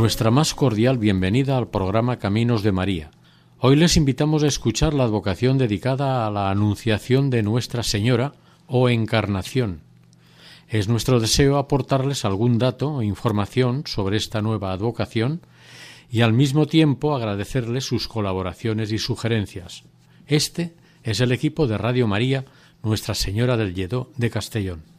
Nuestra más cordial bienvenida al programa Caminos de María. Hoy les invitamos a escuchar la advocación dedicada a la Anunciación de Nuestra Señora o Encarnación. Es nuestro deseo aportarles algún dato o información sobre esta nueva advocación y al mismo tiempo agradecerles sus colaboraciones y sugerencias. Este es el equipo de Radio María Nuestra Señora del Lledó de Castellón.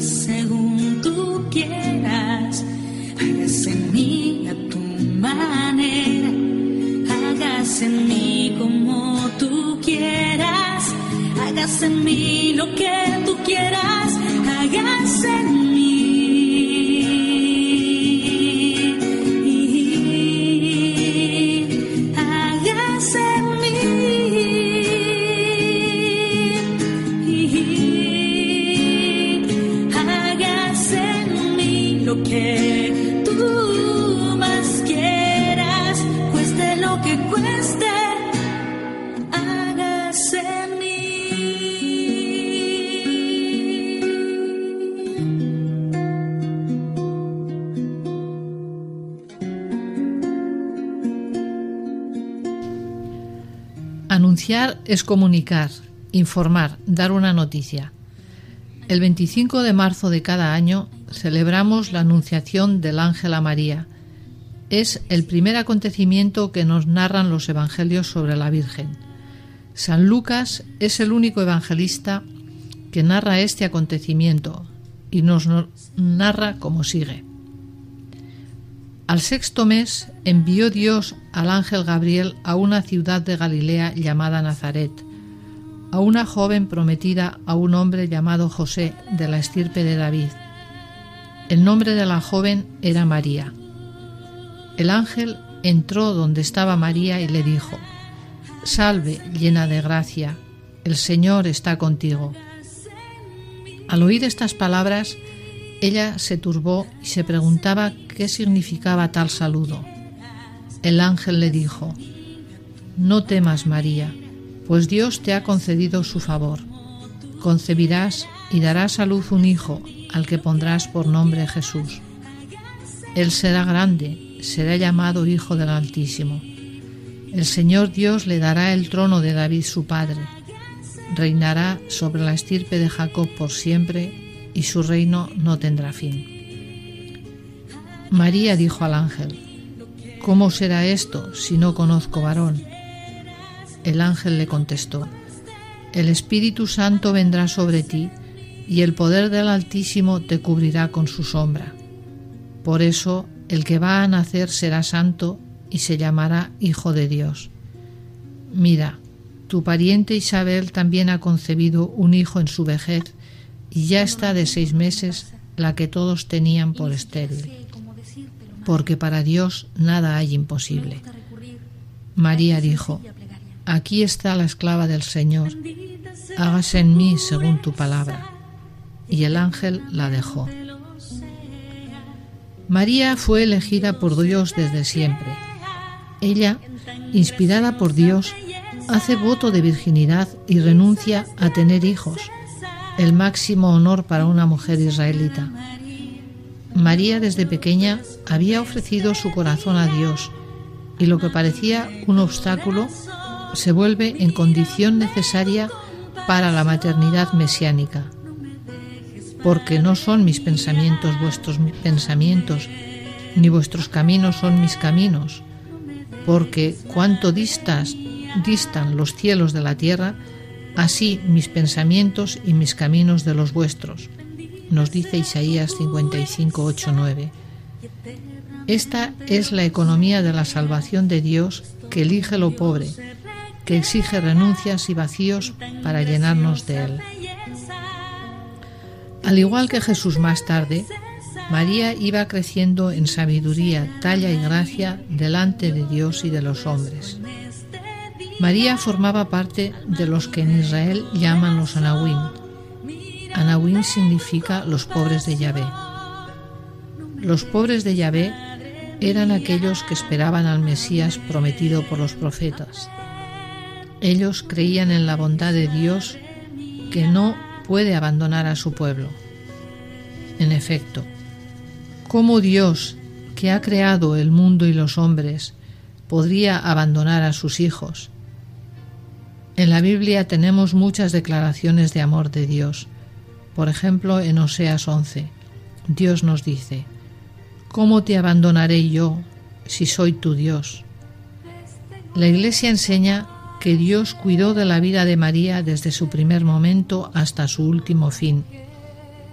Según tú quieras, hágase en mí a tu manera, hágase en mí como tú quieras, hágase en mí lo que es comunicar, informar, dar una noticia. El 25 de marzo de cada año celebramos la Anunciación del Ángel a María. Es el primer acontecimiento que nos narran los Evangelios sobre la Virgen. San Lucas es el único evangelista que narra este acontecimiento y nos no- narra como sigue. Al sexto mes envió Dios al ángel Gabriel a una ciudad de Galilea llamada Nazaret, a una joven prometida a un hombre llamado José de la estirpe de David. El nombre de la joven era María. El ángel entró donde estaba María y le dijo, Salve, llena de gracia, el Señor está contigo. Al oír estas palabras, ella se turbó y se preguntaba qué significaba tal saludo. El ángel le dijo, No temas, María, pues Dios te ha concedido su favor. Concebirás y darás a luz un hijo, al que pondrás por nombre Jesús. Él será grande, será llamado Hijo del Altísimo. El Señor Dios le dará el trono de David su padre. Reinará sobre la estirpe de Jacob por siempre, y su reino no tendrá fin. María dijo al ángel, ¿Cómo será esto si no conozco varón? El ángel le contestó, El Espíritu Santo vendrá sobre ti, y el poder del Altísimo te cubrirá con su sombra. Por eso el que va a nacer será santo y se llamará Hijo de Dios. Mira, tu pariente Isabel también ha concebido un hijo en su vejez y ya está de seis meses la que todos tenían por estéril, porque para Dios nada hay imposible. María dijo, Aquí está la esclava del Señor, hágase en mí según tu palabra. Y el ángel la dejó. María fue elegida por Dios desde siempre. Ella, inspirada por Dios, hace voto de virginidad y renuncia a tener hijos, el máximo honor para una mujer israelita. María desde pequeña había ofrecido su corazón a Dios y lo que parecía un obstáculo se vuelve en condición necesaria para la maternidad mesiánica. Porque no son mis pensamientos vuestros pensamientos, ni vuestros caminos son mis caminos. Porque cuanto distas, distan los cielos de la tierra, así mis pensamientos y mis caminos de los vuestros. Nos dice Isaías 55, 8, 9. Esta es la economía de la salvación de Dios que elige lo pobre, que exige renuncias y vacíos para llenarnos de Él. Al igual que Jesús más tarde, María iba creciendo en sabiduría, talla y gracia delante de Dios y de los hombres. María formaba parte de los que en Israel llaman los Anahuim. Anahuim significa los pobres de Yahvé. Los pobres de Yahvé eran aquellos que esperaban al Mesías prometido por los profetas. Ellos creían en la bondad de Dios que no puede abandonar a su pueblo. En efecto, ¿cómo Dios, que ha creado el mundo y los hombres, podría abandonar a sus hijos? En la Biblia tenemos muchas declaraciones de amor de Dios. Por ejemplo, en Oseas 11, Dios nos dice, ¿Cómo te abandonaré yo si soy tu Dios? La Iglesia enseña que Dios cuidó de la vida de María desde su primer momento hasta su último fin,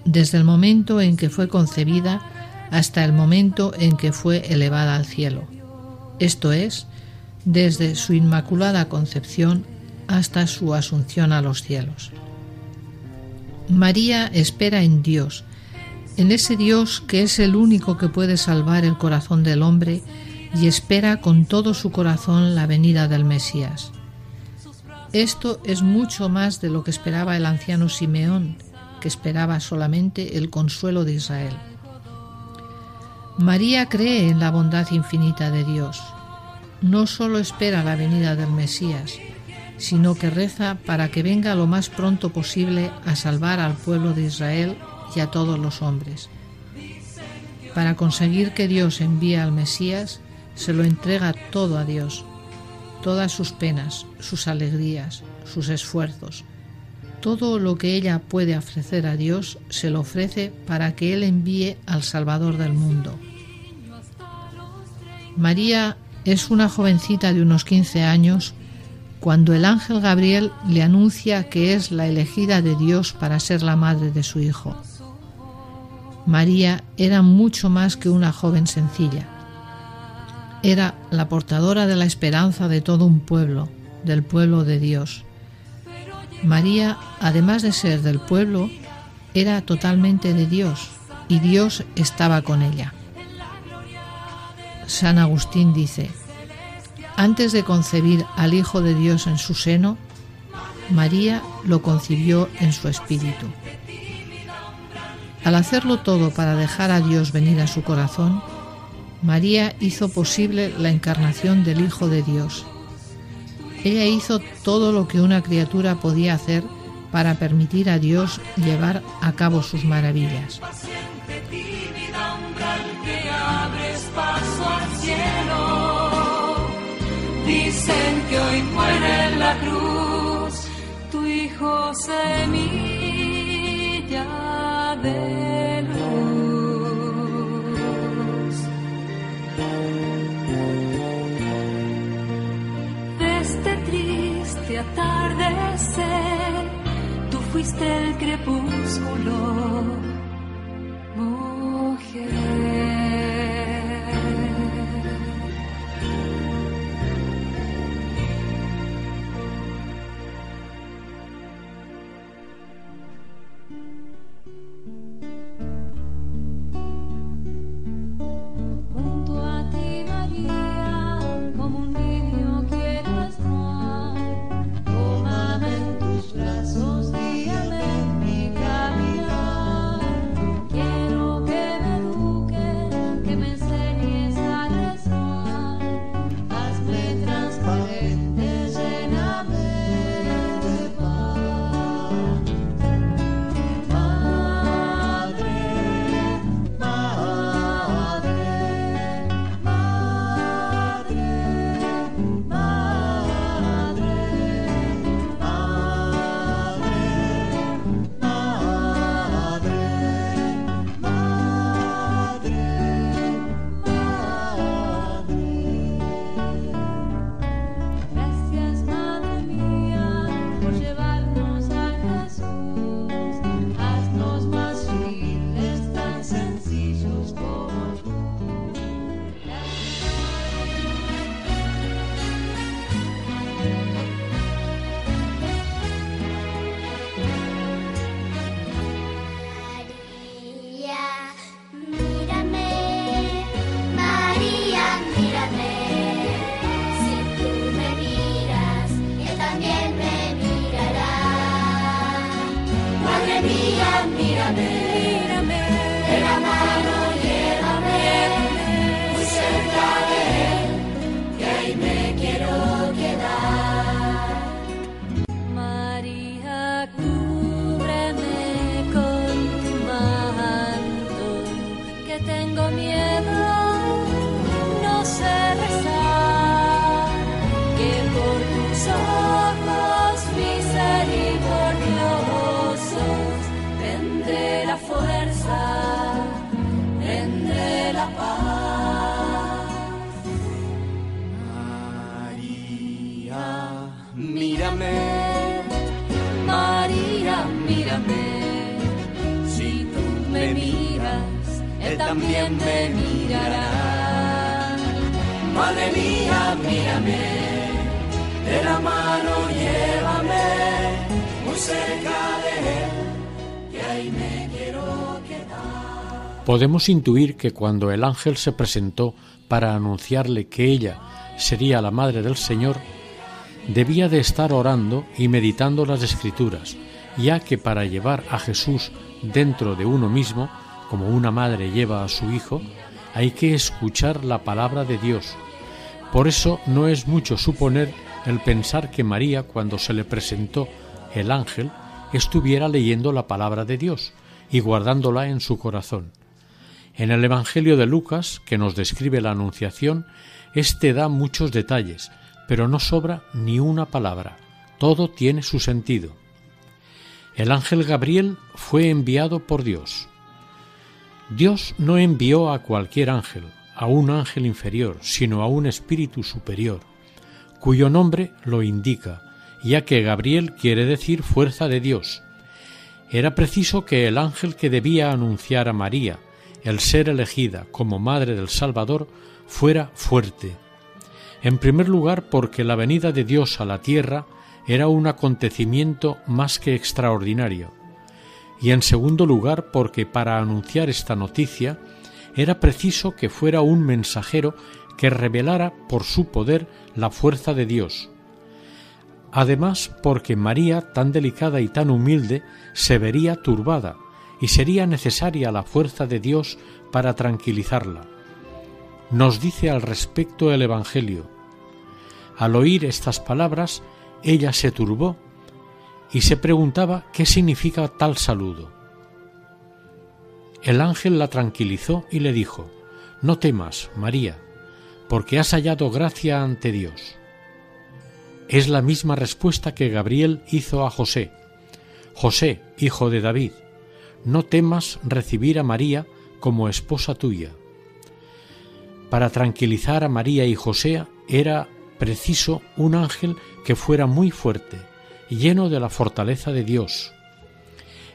desde el momento en que fue concebida hasta el momento en que fue elevada al cielo, esto es, desde su inmaculada concepción hasta su asunción a los cielos. María espera en Dios, en ese Dios que es el único que puede salvar el corazón del hombre y espera con todo su corazón la venida del Mesías. Esto es mucho más de lo que esperaba el anciano Simeón, que esperaba solamente el consuelo de Israel. María cree en la bondad infinita de Dios. No solo espera la venida del Mesías, sino que reza para que venga lo más pronto posible a salvar al pueblo de Israel y a todos los hombres. Para conseguir que Dios envíe al Mesías, se lo entrega todo a Dios, todas sus penas, sus alegrías, sus esfuerzos. Todo lo que ella puede ofrecer a Dios se lo ofrece para que Él envíe al Salvador del mundo. María es una jovencita de unos 15 años cuando el ángel Gabriel le anuncia que es la elegida de Dios para ser la madre de su hijo. María era mucho más que una joven sencilla. Era la portadora de la esperanza de todo un pueblo, del pueblo de Dios. María, además de ser del pueblo, era totalmente de Dios y Dios estaba con ella. San Agustín dice, antes de concebir al Hijo de Dios en su seno, María lo concibió en su espíritu. Al hacerlo todo para dejar a Dios venir a su corazón, María hizo posible la encarnación del Hijo de Dios. Ella hizo todo lo que una criatura podía hacer para permitir a Dios llevar a cabo sus maravillas. Dicen que hoy muere en la cruz tu hijo semilla de luz. De este triste atardecer, tú fuiste el crepúsculo, Madre mía, mírame, de la mano llévame cerca de él, que ahí me quiero quedar. Podemos intuir que cuando el ángel se presentó para anunciarle que ella sería la madre del Señor, debía de estar orando y meditando las escrituras, ya que para llevar a Jesús dentro de uno mismo como una madre lleva a su hijo, hay que escuchar la palabra de Dios. Por eso no es mucho suponer el pensar que María, cuando se le presentó el ángel, estuviera leyendo la palabra de Dios y guardándola en su corazón. En el Evangelio de Lucas, que nos describe la Anunciación, éste da muchos detalles, pero no sobra ni una palabra. Todo tiene su sentido. El ángel Gabriel fue enviado por Dios. Dios no envió a cualquier ángel, a un ángel inferior, sino a un espíritu superior, cuyo nombre lo indica, ya que Gabriel quiere decir fuerza de Dios. Era preciso que el ángel que debía anunciar a María el ser elegida como madre del Salvador fuera fuerte. En primer lugar porque la venida de Dios a la tierra era un acontecimiento más que extraordinario y en segundo lugar porque para anunciar esta noticia era preciso que fuera un mensajero que revelara por su poder la fuerza de Dios. Además porque María, tan delicada y tan humilde, se vería turbada y sería necesaria la fuerza de Dios para tranquilizarla. Nos dice al respecto el Evangelio. Al oír estas palabras, ella se turbó y se preguntaba qué significa tal saludo. El ángel la tranquilizó y le dijo, No temas, María, porque has hallado gracia ante Dios. Es la misma respuesta que Gabriel hizo a José. José, hijo de David, no temas recibir a María como esposa tuya. Para tranquilizar a María y José era preciso un ángel que fuera muy fuerte, lleno de la fortaleza de Dios.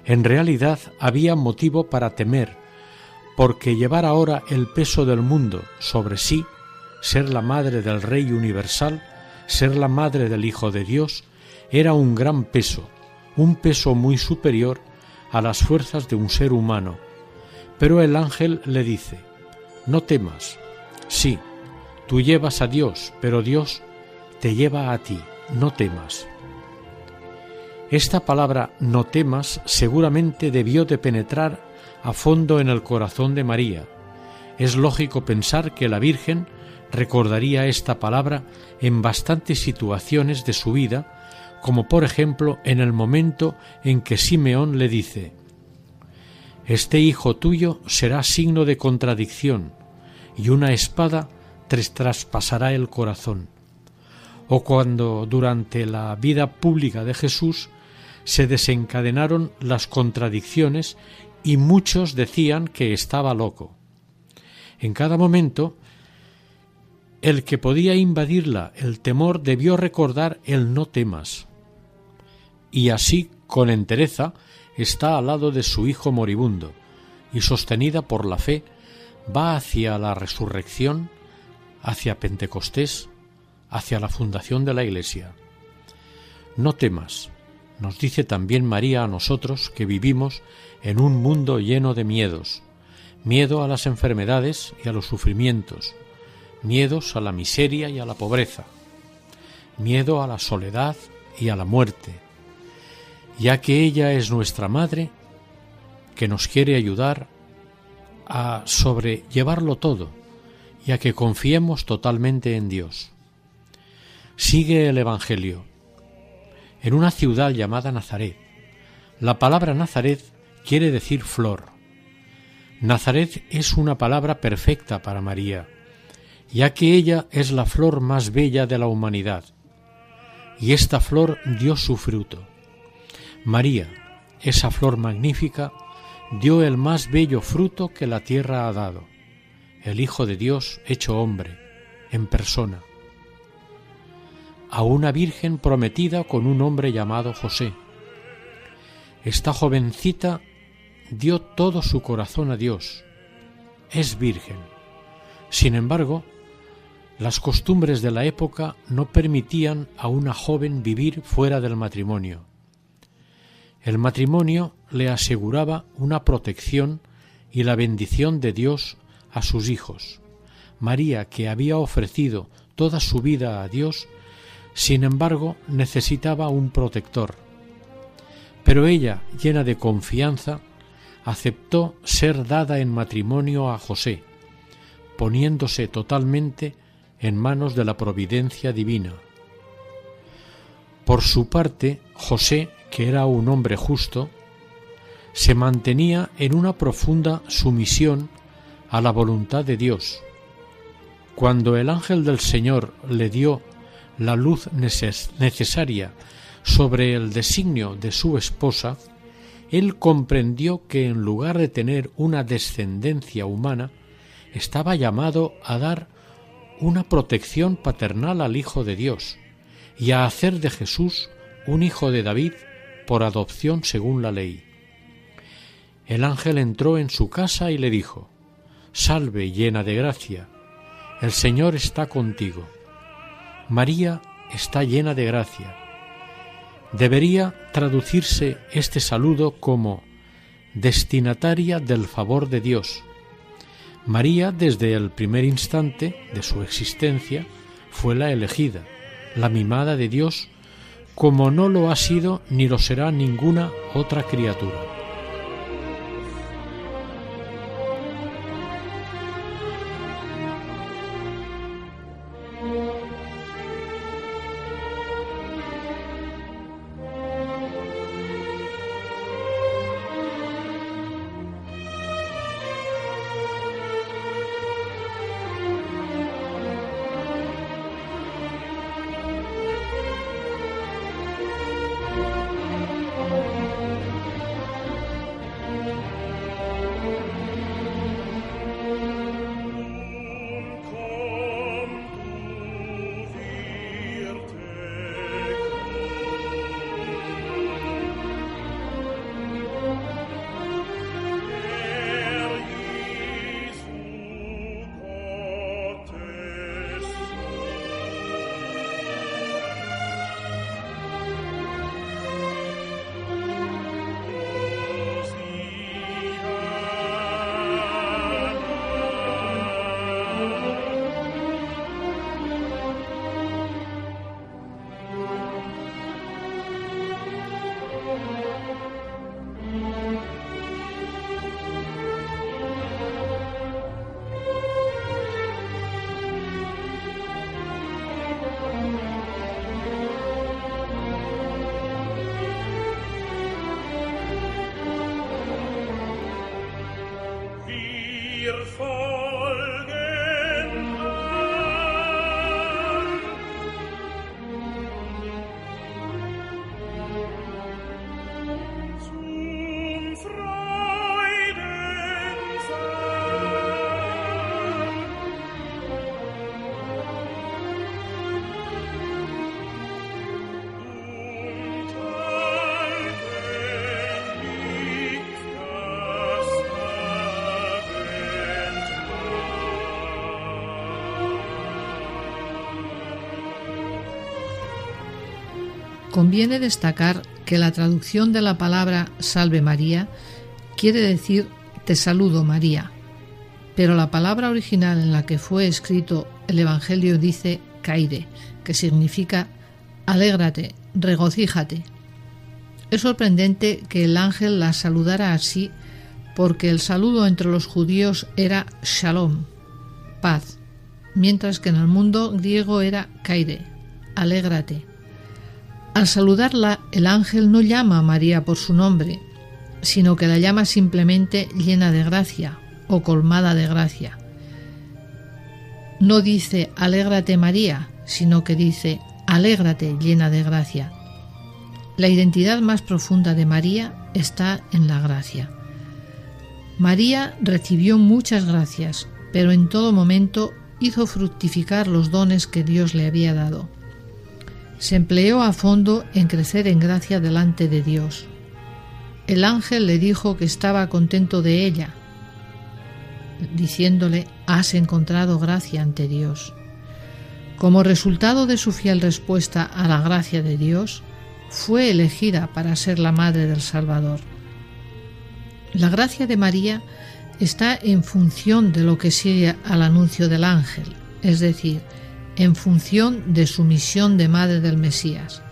En realidad había motivo para temer, porque llevar ahora el peso del mundo sobre sí, ser la madre del Rey universal, ser la madre del Hijo de Dios, era un gran peso, un peso muy superior a las fuerzas de un ser humano. Pero el ángel le dice, no temas, sí, tú llevas a Dios, pero Dios te lleva a ti, no temas. Esta palabra no temas seguramente debió de penetrar a fondo en el corazón de María. Es lógico pensar que la Virgen recordaría esta palabra en bastantes situaciones de su vida, como por ejemplo en el momento en que Simeón le dice Este hijo tuyo será signo de contradicción, y una espada te traspasará el corazón. O cuando durante la vida pública de Jesús se desencadenaron las contradicciones y muchos decían que estaba loco. En cada momento, el que podía invadirla el temor debió recordar el no temas. Y así, con entereza, está al lado de su hijo moribundo, y sostenida por la fe, va hacia la resurrección, hacia Pentecostés, hacia la fundación de la Iglesia. No temas, nos dice también María a nosotros que vivimos en un mundo lleno de miedos, miedo a las enfermedades y a los sufrimientos, miedos a la miseria y a la pobreza, miedo a la soledad y a la muerte. Ya que ella es nuestra madre, que nos quiere ayudar a sobrellevarlo todo y a que confiemos totalmente en Dios. Sigue el Evangelio. En una ciudad llamada Nazaret. La palabra Nazaret quiere decir flor. Nazaret es una palabra perfecta para María, ya que ella es la flor más bella de la humanidad, y esta flor dio su fruto. María, esa flor magnífica, dio el más bello fruto que la tierra ha dado, el Hijo de Dios hecho hombre, en persona, a una virgen prometida con un hombre llamado José. Esta jovencita dio todo su corazón a Dios, es virgen. Sin embargo, las costumbres de la época no permitían a una joven vivir fuera del matrimonio. El matrimonio le aseguraba una protección y la bendición de Dios a sus hijos. María, que había ofrecido toda su vida a Dios, sin embargo necesitaba un protector. Pero ella, llena de confianza, aceptó ser dada en matrimonio a José, poniéndose totalmente en manos de la providencia divina. Por su parte, José, que era un hombre justo, se mantenía en una profunda sumisión a la voluntad de Dios. Cuando el ángel del Señor le dio la luz necesaria sobre el designio de su esposa, él comprendió que en lugar de tener una descendencia humana, estaba llamado a dar una protección paternal al Hijo de Dios y a hacer de Jesús un hijo de David por adopción según la ley. El ángel entró en su casa y le dijo, Salve llena de gracia, el Señor está contigo. María está llena de gracia. Debería traducirse este saludo como destinataria del favor de Dios. María, desde el primer instante de su existencia, fue la elegida, la mimada de Dios, como no lo ha sido ni lo será ninguna otra criatura. Conviene destacar que la traducción de la palabra Salve María quiere decir Te saludo María, pero la palabra original en la que fue escrito el Evangelio dice Caire, que significa Alégrate, regocíjate. Es sorprendente que el ángel la saludara así porque el saludo entre los judíos era shalom, paz, mientras que en el mundo griego era kaire, alégrate. Al saludarla, el ángel no llama a María por su nombre, sino que la llama simplemente llena de gracia o colmada de gracia. No dice alégrate María, sino que dice alégrate llena de gracia. La identidad más profunda de María está en la gracia. María recibió muchas gracias, pero en todo momento hizo fructificar los dones que Dios le había dado. Se empleó a fondo en crecer en gracia delante de Dios. El ángel le dijo que estaba contento de ella, diciéndole, has encontrado gracia ante Dios. Como resultado de su fiel respuesta a la gracia de Dios, fue elegida para ser la madre del Salvador. La gracia de María está en función de lo que sigue al anuncio del ángel, es decir, en función de su misión de madre del Mesías.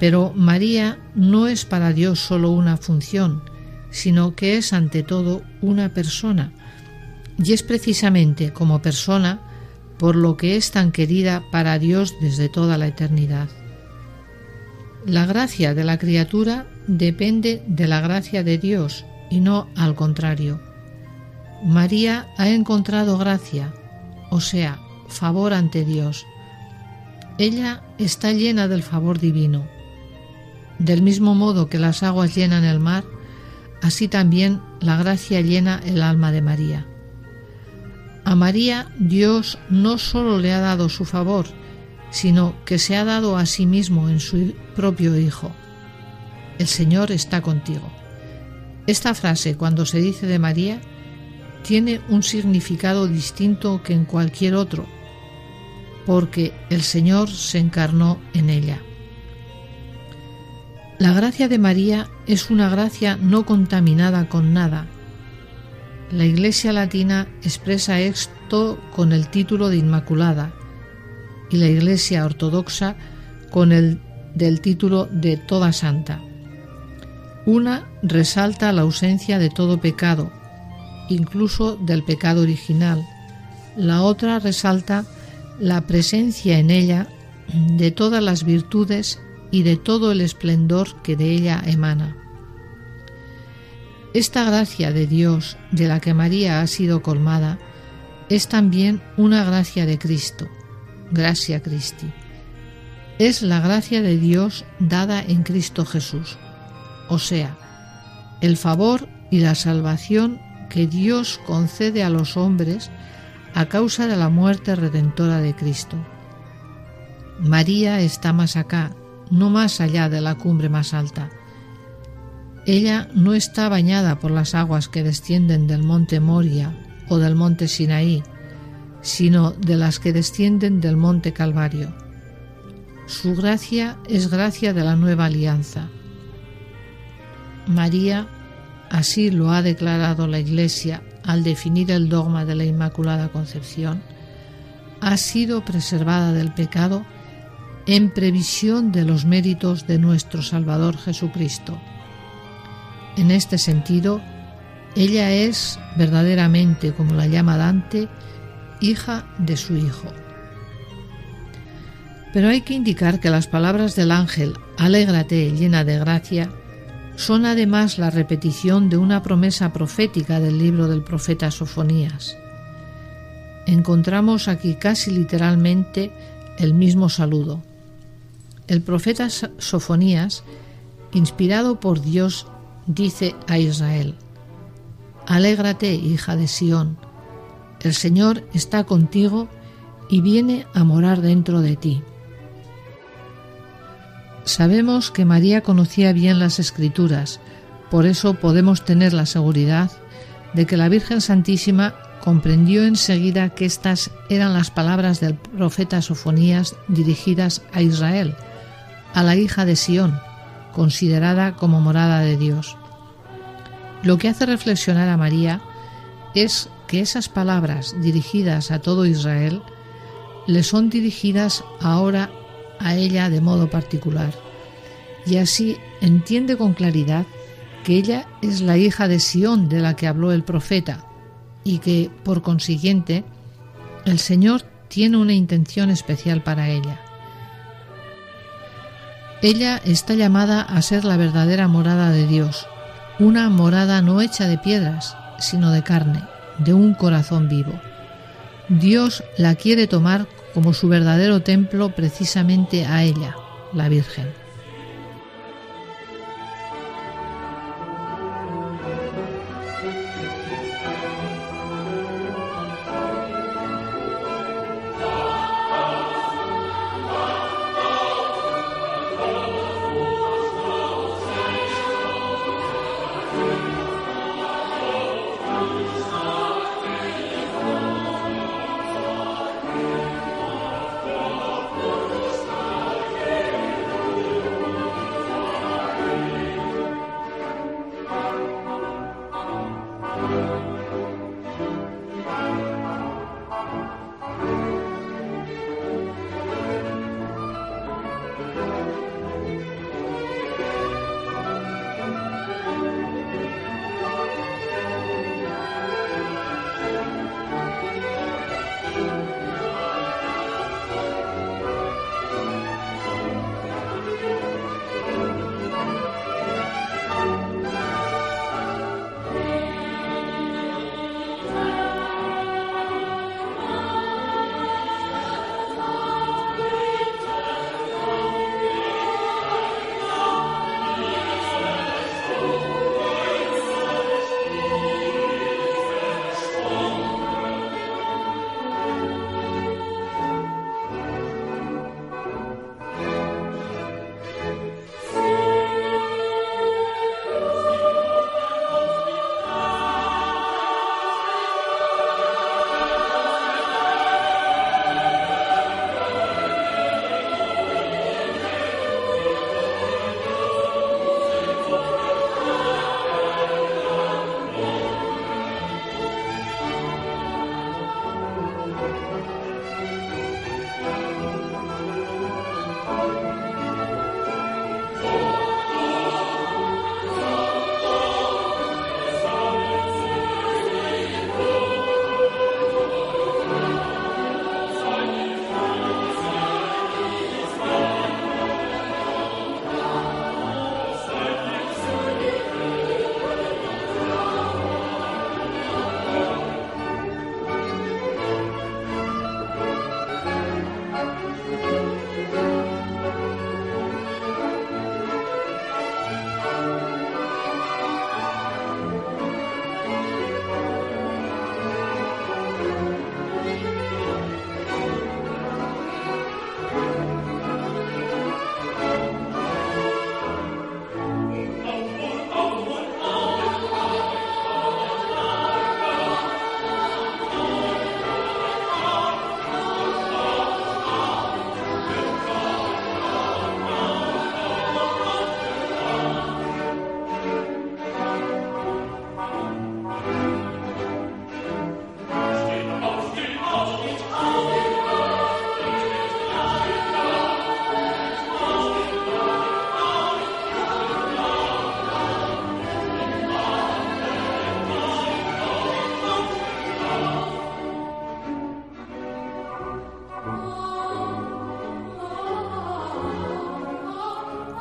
Pero María no es para Dios solo una función, sino que es ante todo una persona, y es precisamente como persona por lo que es tan querida para Dios desde toda la eternidad. La gracia de la criatura depende de la gracia de Dios y no al contrario. María ha encontrado gracia, o sea, favor ante Dios. Ella está llena del favor divino. Del mismo modo que las aguas llenan el mar, así también la gracia llena el alma de María. A María Dios no solo le ha dado su favor, sino que se ha dado a sí mismo en su propio Hijo. El Señor está contigo. Esta frase, cuando se dice de María, tiene un significado distinto que en cualquier otro, porque el Señor se encarnó en ella. La gracia de María es una gracia no contaminada con nada. La Iglesia Latina expresa esto con el título de Inmaculada y la Iglesia Ortodoxa con el del título de Toda Santa. Una resalta la ausencia de todo pecado, incluso del pecado original. La otra resalta la presencia en ella de todas las virtudes y de todo el esplendor que de ella emana. Esta gracia de Dios de la que María ha sido colmada es también una gracia de Cristo, gracia Christi. Es la gracia de Dios dada en Cristo Jesús, o sea, el favor y la salvación que Dios concede a los hombres a causa de la muerte redentora de Cristo. María está más acá, no más allá de la cumbre más alta. Ella no está bañada por las aguas que descienden del monte Moria o del monte Sinaí, sino de las que descienden del monte Calvario. Su gracia es gracia de la nueva alianza. María así lo ha declarado la Iglesia al definir el dogma de la Inmaculada Concepción, ha sido preservada del pecado en previsión de los méritos de nuestro Salvador Jesucristo. En este sentido, ella es verdaderamente, como la llama Dante, hija de su Hijo. Pero hay que indicar que las palabras del ángel, alégrate llena de gracia, son además la repetición de una promesa profética del libro del profeta Sofonías. Encontramos aquí casi literalmente el mismo saludo. El profeta Sofonías, inspirado por Dios, dice a Israel, Alégrate, hija de Sión, el Señor está contigo y viene a morar dentro de ti. Sabemos que María conocía bien las escrituras, por eso podemos tener la seguridad de que la Virgen Santísima comprendió enseguida que estas eran las palabras del profeta Sofonías dirigidas a Israel, a la hija de Sión, considerada como morada de Dios. Lo que hace reflexionar a María es que esas palabras dirigidas a todo Israel le son dirigidas ahora a ella de modo particular y así entiende con claridad que ella es la hija de Sión de la que habló el profeta y que, por consiguiente, el Señor tiene una intención especial para ella. Ella está llamada a ser la verdadera morada de Dios, una morada no hecha de piedras, sino de carne, de un corazón vivo. Dios la quiere tomar como su verdadero templo precisamente a ella, la Virgen.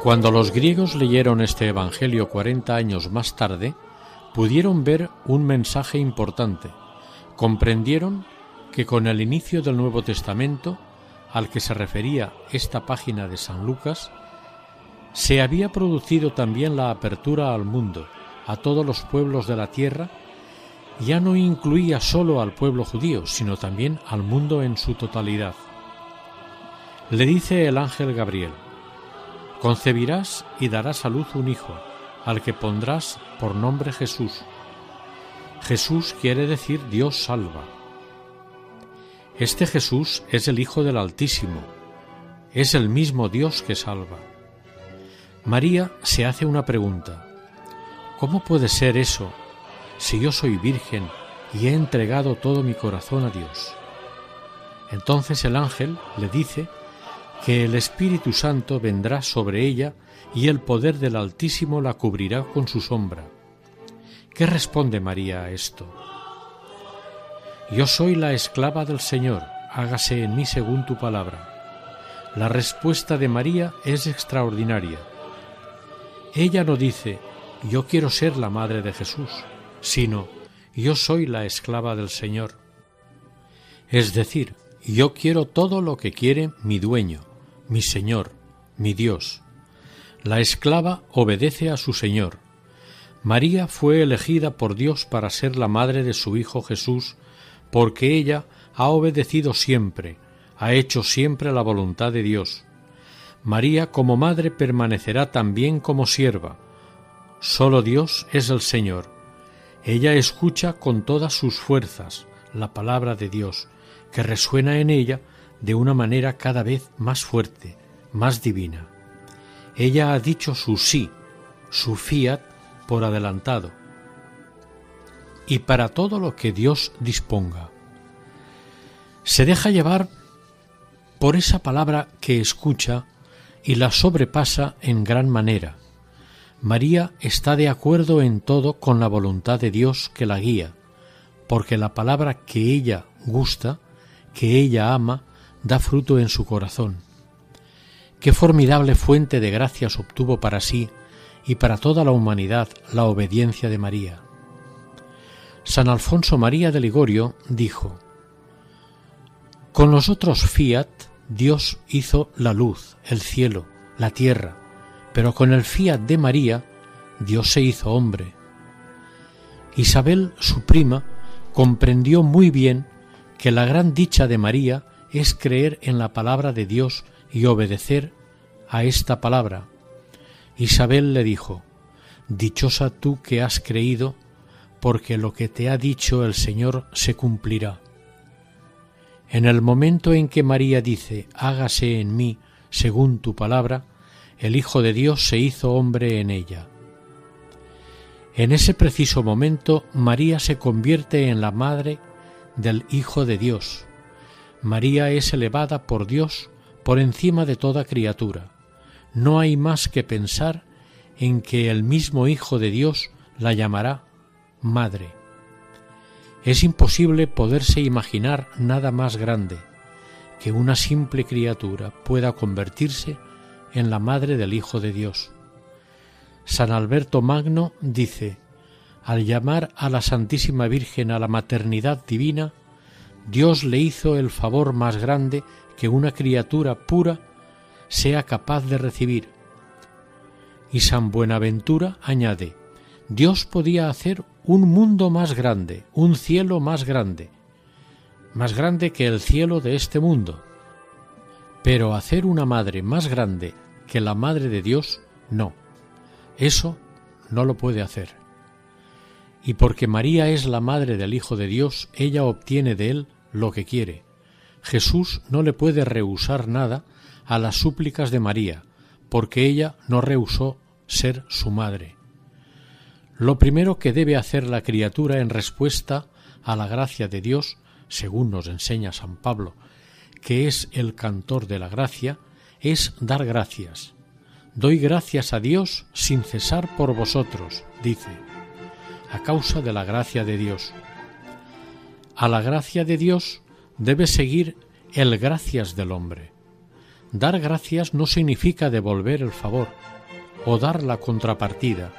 Cuando los griegos leyeron este Evangelio 40 años más tarde, pudieron ver un mensaje importante. Comprendieron que con el inicio del Nuevo Testamento, al que se refería esta página de San Lucas, se había producido también la apertura al mundo, a todos los pueblos de la tierra, ya no incluía sólo al pueblo judío, sino también al mundo en su totalidad. Le dice el ángel Gabriel, Concebirás y darás a luz un hijo, al que pondrás por nombre Jesús. Jesús quiere decir Dios salva. Este Jesús es el Hijo del Altísimo, es el mismo Dios que salva. María se hace una pregunta. ¿Cómo puede ser eso si yo soy virgen y he entregado todo mi corazón a Dios? Entonces el ángel le dice que el Espíritu Santo vendrá sobre ella y el poder del Altísimo la cubrirá con su sombra. ¿Qué responde María a esto? Yo soy la esclava del Señor, hágase en mí según tu palabra. La respuesta de María es extraordinaria. Ella no dice, yo quiero ser la madre de Jesús, sino, yo soy la esclava del Señor. Es decir, yo quiero todo lo que quiere mi dueño, mi Señor, mi Dios. La esclava obedece a su Señor. María fue elegida por Dios para ser la madre de su Hijo Jesús, porque ella ha obedecido siempre, ha hecho siempre la voluntad de Dios. María como madre permanecerá también como sierva. Solo Dios es el Señor. Ella escucha con todas sus fuerzas la palabra de Dios, que resuena en ella de una manera cada vez más fuerte, más divina. Ella ha dicho su sí, su fiat por adelantado, y para todo lo que Dios disponga. Se deja llevar por esa palabra que escucha y la sobrepasa en gran manera. María está de acuerdo en todo con la voluntad de Dios que la guía, porque la palabra que ella gusta, que ella ama, da fruto en su corazón. Qué formidable fuente de gracias obtuvo para sí y para toda la humanidad la obediencia de María. San Alfonso María de Ligorio dijo, Con los otros fiat Dios hizo la luz, el cielo, la tierra, pero con el fiat de María Dios se hizo hombre. Isabel, su prima, comprendió muy bien que la gran dicha de María es creer en la palabra de Dios y obedecer a esta palabra. Isabel le dijo, Dichosa tú que has creído, porque lo que te ha dicho el Señor se cumplirá. En el momento en que María dice, hágase en mí según tu palabra, el Hijo de Dios se hizo hombre en ella. En ese preciso momento María se convierte en la madre del Hijo de Dios. María es elevada por Dios por encima de toda criatura. No hay más que pensar en que el mismo Hijo de Dios la llamará Madre. Es imposible poderse imaginar nada más grande que una simple criatura pueda convertirse en la madre del Hijo de Dios. San Alberto Magno dice, al llamar a la Santísima Virgen a la maternidad divina, Dios le hizo el favor más grande que una criatura pura sea capaz de recibir. Y San Buenaventura añade, Dios podía hacer un mundo más grande, un cielo más grande, más grande que el cielo de este mundo. Pero hacer una madre más grande que la madre de Dios, no. Eso no lo puede hacer. Y porque María es la madre del Hijo de Dios, ella obtiene de él lo que quiere. Jesús no le puede rehusar nada a las súplicas de María, porque ella no rehusó ser su madre. Lo primero que debe hacer la criatura en respuesta a la gracia de Dios, según nos enseña San Pablo, que es el cantor de la gracia, es dar gracias. Doy gracias a Dios sin cesar por vosotros, dice, a causa de la gracia de Dios. A la gracia de Dios debe seguir el gracias del hombre. Dar gracias no significa devolver el favor o dar la contrapartida,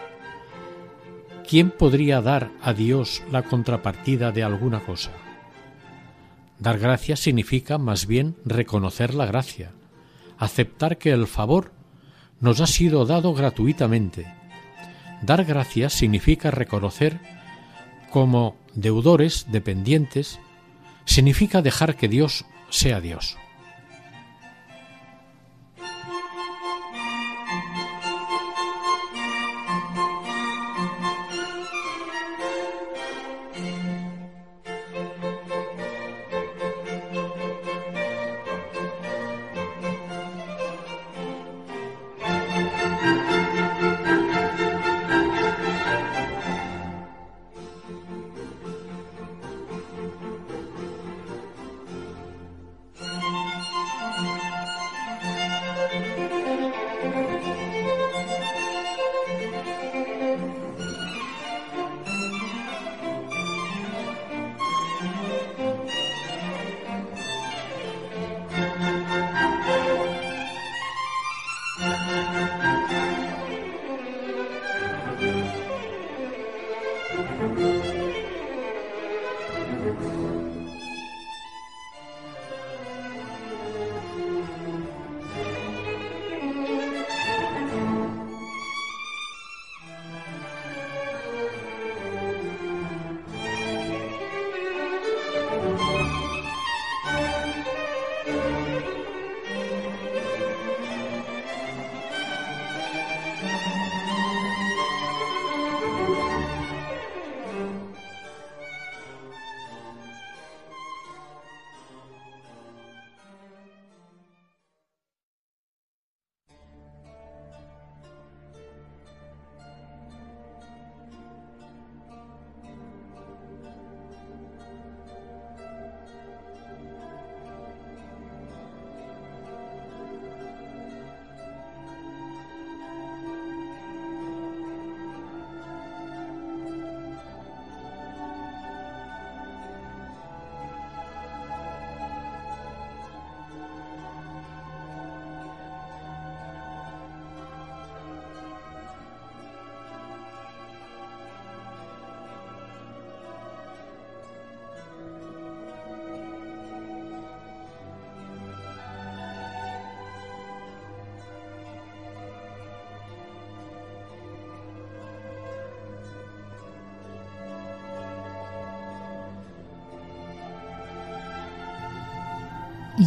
¿quién podría dar a Dios la contrapartida de alguna cosa? Dar gracias significa más bien reconocer la gracia, aceptar que el favor nos ha sido dado gratuitamente. Dar gracias significa reconocer como deudores, dependientes, significa dejar que Dios sea Dios.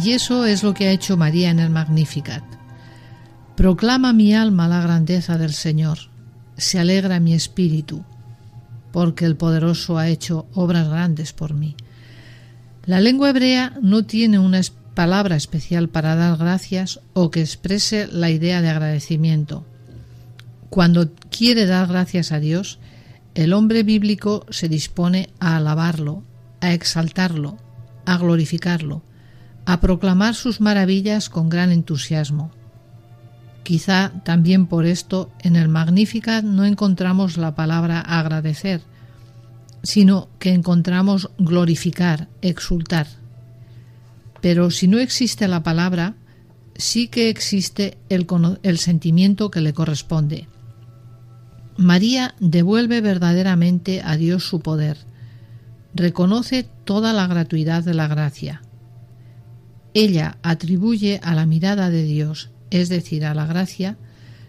Y eso es lo que ha hecho María en el Magnificat. Proclama mi alma la grandeza del Señor, se alegra mi espíritu, porque el poderoso ha hecho obras grandes por mí. La lengua hebrea no tiene una palabra especial para dar gracias o que exprese la idea de agradecimiento. Cuando quiere dar gracias a Dios, el hombre bíblico se dispone a alabarlo, a exaltarlo, a glorificarlo, a proclamar sus maravillas con gran entusiasmo. Quizá también por esto en el Magnificat no encontramos la palabra agradecer, sino que encontramos glorificar, exultar. Pero si no existe la palabra, sí que existe el, el sentimiento que le corresponde. María devuelve verdaderamente a Dios su poder, reconoce toda la gratuidad de la gracia. Ella atribuye a la mirada de Dios, es decir, a la gracia,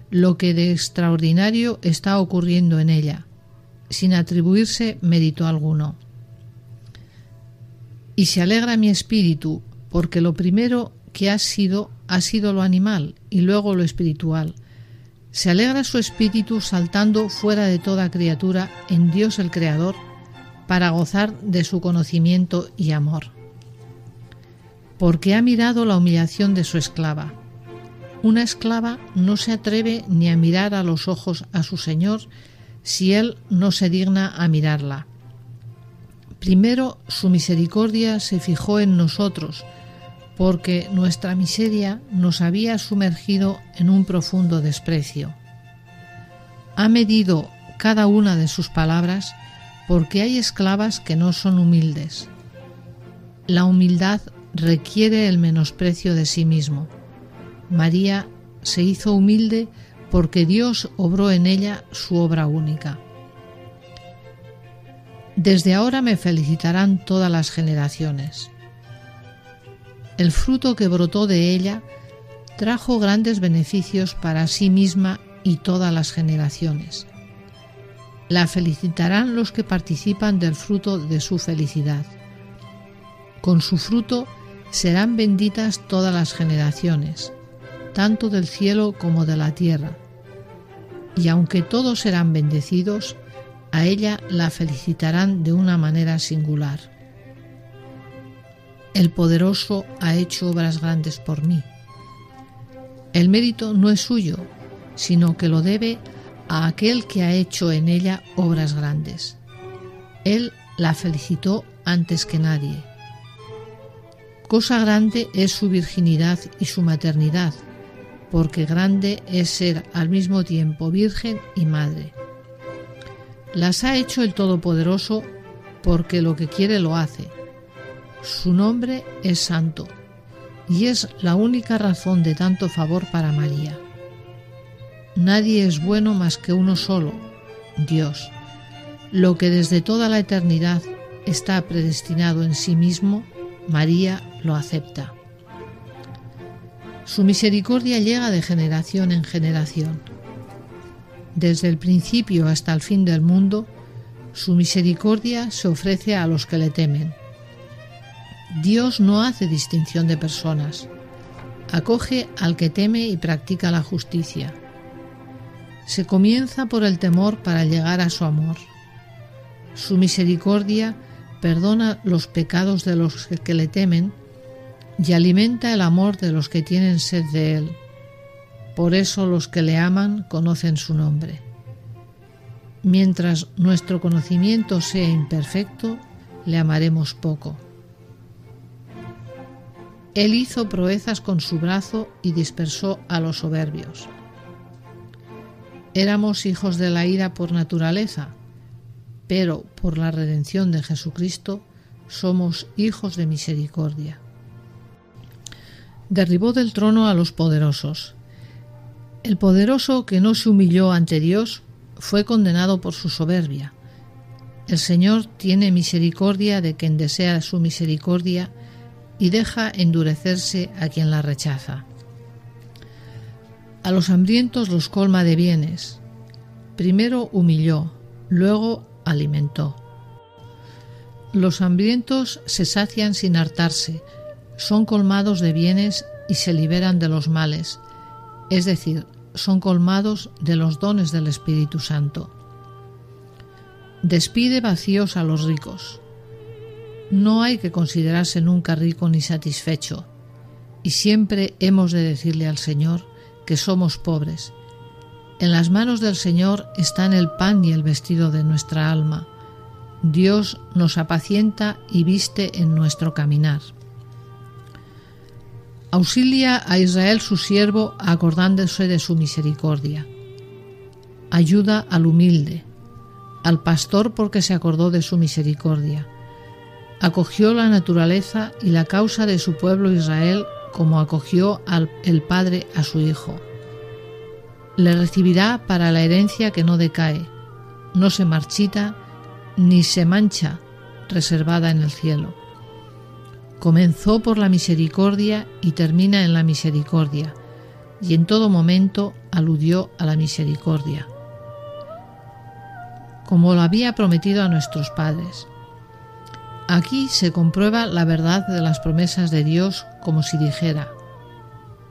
lo que de extraordinario está ocurriendo en ella, sin atribuirse mérito alguno. Y se alegra mi espíritu, porque lo primero que ha sido ha sido lo animal y luego lo espiritual. Se alegra su espíritu saltando fuera de toda criatura en Dios el Creador para gozar de su conocimiento y amor. Porque ha mirado la humillación de su esclava. Una esclava no se atreve ni a mirar a los ojos a su Señor si Él no se digna a mirarla. Primero su misericordia se fijó en nosotros, porque nuestra miseria nos había sumergido en un profundo desprecio. Ha medido cada una de sus palabras porque hay esclavas que no son humildes. La humildad requiere el menosprecio de sí mismo. María se hizo humilde porque Dios obró en ella su obra única. Desde ahora me felicitarán todas las generaciones. El fruto que brotó de ella trajo grandes beneficios para sí misma y todas las generaciones. La felicitarán los que participan del fruto de su felicidad. Con su fruto serán benditas todas las generaciones, tanto del cielo como de la tierra. Y aunque todos serán bendecidos, a ella la felicitarán de una manera singular. El poderoso ha hecho obras grandes por mí. El mérito no es suyo, sino que lo debe a aquel que ha hecho en ella obras grandes. Él la felicitó antes que nadie. Cosa grande es su virginidad y su maternidad, porque grande es ser al mismo tiempo virgen y madre. Las ha hecho el Todopoderoso porque lo que quiere lo hace. Su nombre es santo y es la única razón de tanto favor para María. Nadie es bueno más que uno solo, Dios. Lo que desde toda la eternidad está predestinado en sí mismo, María lo acepta. Su misericordia llega de generación en generación. Desde el principio hasta el fin del mundo, su misericordia se ofrece a los que le temen. Dios no hace distinción de personas. Acoge al que teme y practica la justicia se comienza por el temor para llegar a su amor. Su misericordia perdona los pecados de los que le temen y alimenta el amor de los que tienen sed de él. Por eso los que le aman conocen su nombre. Mientras nuestro conocimiento sea imperfecto, le amaremos poco. Él hizo proezas con su brazo y dispersó a los soberbios. Éramos hijos de la ira por naturaleza, pero por la redención de Jesucristo somos hijos de misericordia. Derribó del trono a los poderosos. El poderoso que no se humilló ante Dios fue condenado por su soberbia. El Señor tiene misericordia de quien desea su misericordia y deja endurecerse a quien la rechaza. A los hambrientos los colma de bienes. Primero humilló, luego alimentó. Los hambrientos se sacian sin hartarse, son colmados de bienes y se liberan de los males, es decir, son colmados de los dones del Espíritu Santo. Despide vacíos a los ricos. No hay que considerarse nunca rico ni satisfecho, y siempre hemos de decirle al Señor que somos pobres. En las manos del Señor están el pan y el vestido de nuestra alma. Dios nos apacienta y viste en nuestro caminar. Auxilia a Israel su siervo acordándose de su misericordia. Ayuda al humilde, al pastor porque se acordó de su misericordia. Acogió la naturaleza y la causa de su pueblo Israel como acogió al, el Padre a su Hijo. Le recibirá para la herencia que no decae, no se marchita ni se mancha, reservada en el cielo. Comenzó por la misericordia y termina en la misericordia, y en todo momento aludió a la misericordia, como lo había prometido a nuestros padres. Aquí se comprueba la verdad de las promesas de Dios como si dijera,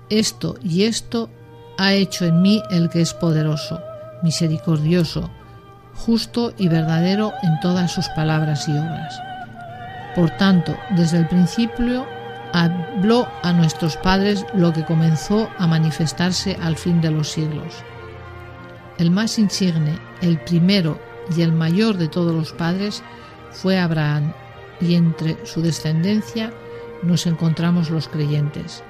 esto y esto ha hecho en mí el que es poderoso, misericordioso, justo y verdadero en todas sus palabras y obras. Por tanto, desde el principio habló a nuestros padres lo que comenzó a manifestarse al fin de los siglos. El más insigne, el primero y el mayor de todos los padres fue Abraham, y entre su descendencia nos encontramos los creyentes.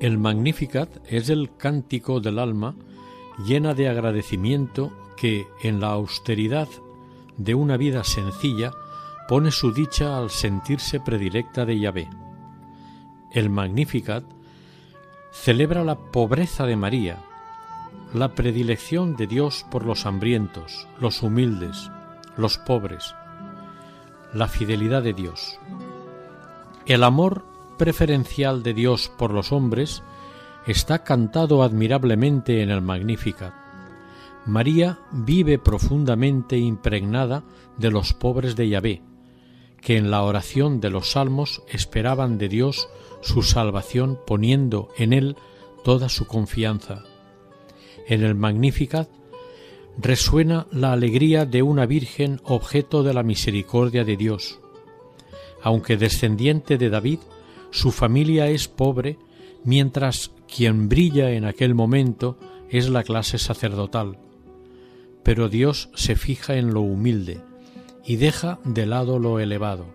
El Magnificat es el cántico del alma llena de agradecimiento que, en la austeridad de una vida sencilla, pone su dicha al sentirse predilecta de Yahvé. El Magnificat celebra la pobreza de María, la predilección de Dios por los hambrientos, los humildes, los pobres, la fidelidad de Dios. El amor preferencial de Dios por los hombres está cantado admirablemente en el Magnificat. María vive profundamente impregnada de los pobres de Yahvé, que en la oración de los salmos esperaban de Dios su salvación poniendo en él toda su confianza. En el Magnificat resuena la alegría de una Virgen objeto de la misericordia de Dios. Aunque descendiente de David, su familia es pobre, mientras quien brilla en aquel momento es la clase sacerdotal. Pero Dios se fija en lo humilde y deja de lado lo elevado.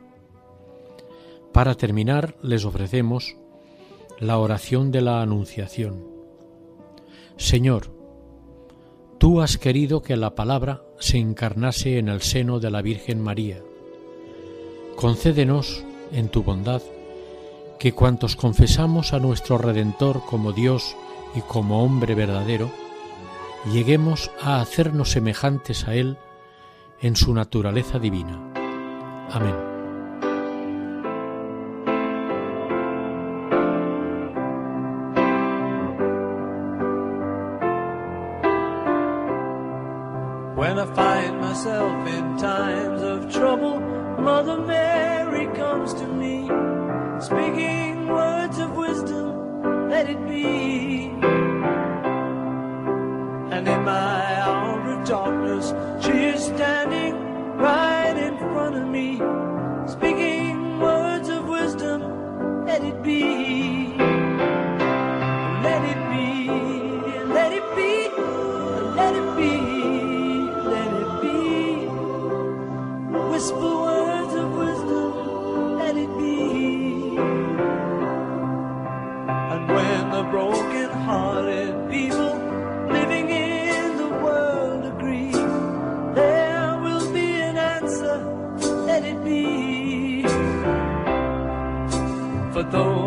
Para terminar, les ofrecemos la oración de la Anunciación. Señor, tú has querido que la palabra se encarnase en el seno de la Virgen María. Concédenos, en tu bondad, que cuantos confesamos a nuestro Redentor como Dios y como hombre verdadero, lleguemos a hacernos semejantes a Él en su naturaleza divina. Amén. Let it be. And in my for those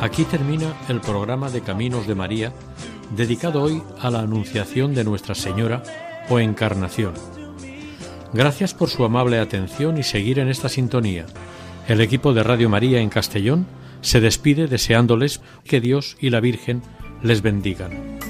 Aquí termina el programa de Caminos de María, dedicado hoy a la Anunciación de Nuestra Señora o Encarnación. Gracias por su amable atención y seguir en esta sintonía. El equipo de Radio María en Castellón se despide deseándoles que Dios y la Virgen les bendigan.